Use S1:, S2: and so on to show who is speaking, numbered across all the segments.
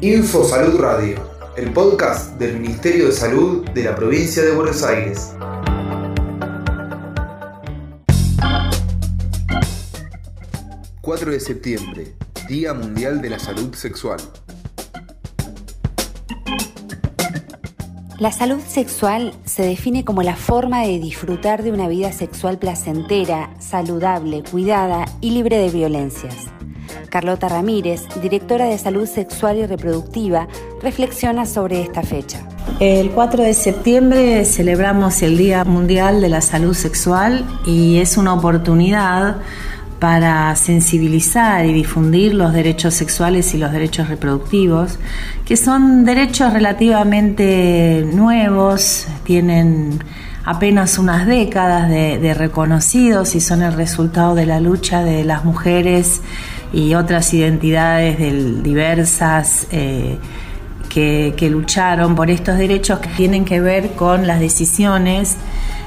S1: Info Salud Radio, el podcast del Ministerio de Salud de la provincia de Buenos Aires. ...4 de septiembre, Día Mundial de la Salud Sexual.
S2: La salud sexual se define como la forma de disfrutar de una vida sexual placentera, saludable, cuidada y libre de violencias. Carlota Ramírez, directora de Salud Sexual y Reproductiva, reflexiona sobre esta fecha.
S3: El 4 de septiembre celebramos el Día Mundial de la Salud Sexual y es una oportunidad para sensibilizar y difundir los derechos sexuales y los derechos reproductivos, que son derechos relativamente nuevos, tienen apenas unas décadas de, reconocidos y son el resultado de la lucha de las mujeres y otras identidades diversas eh, que, lucharon por estos derechos que tienen que ver con las decisiones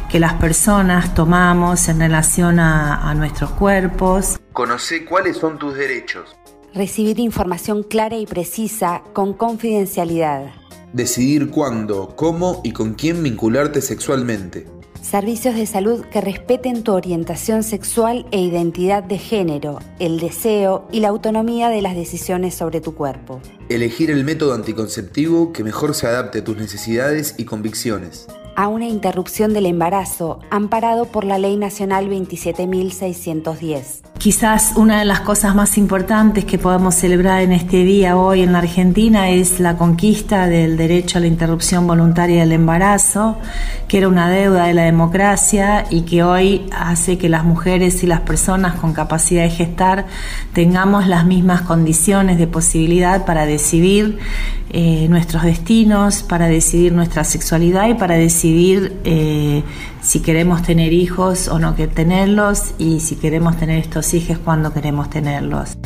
S3: que las personas tomamos en relación a, nuestros cuerpos.
S1: Conoce cuáles son tus derechos.
S2: Recibir información clara y precisa con confidencialidad.
S1: Decidir cuándo, cómo y con quién vincularte sexualmente.
S2: Servicios de salud que respeten tu orientación sexual e identidad de género, el deseo y la autonomía de las decisiones sobre tu cuerpo.
S1: Elegir el método anticonceptivo que mejor se adapte a tus necesidades y convicciones
S2: a una interrupción del embarazo amparado por la Ley Nacional 27.610.
S3: Quizás una de las cosas más importantes que podemos celebrar en este día hoy en la Argentina es la conquista del derecho a la interrupción voluntaria del embarazo, que era una deuda de la democracia y que hoy hace que las mujeres y las personas con capacidad de gestar tengamos las mismas condiciones de posibilidad para decidir eh, nuestros destinos, para decidir nuestra sexualidad y para decidir eh, si queremos tener hijos o no que tenerlos y si queremos tener estos hijos, cuándo queremos tenerlos.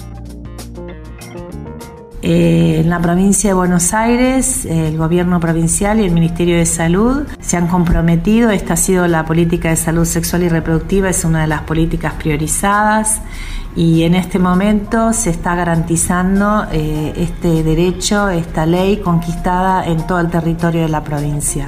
S3: Eh, en la provincia de Buenos Aires, el gobierno provincial y el Ministerio de Salud se han comprometido, esta ha sido la política de salud sexual y reproductiva, es una de las políticas priorizadas y en este momento se está garantizando eh, este derecho, esta ley conquistada en todo el territorio de la provincia.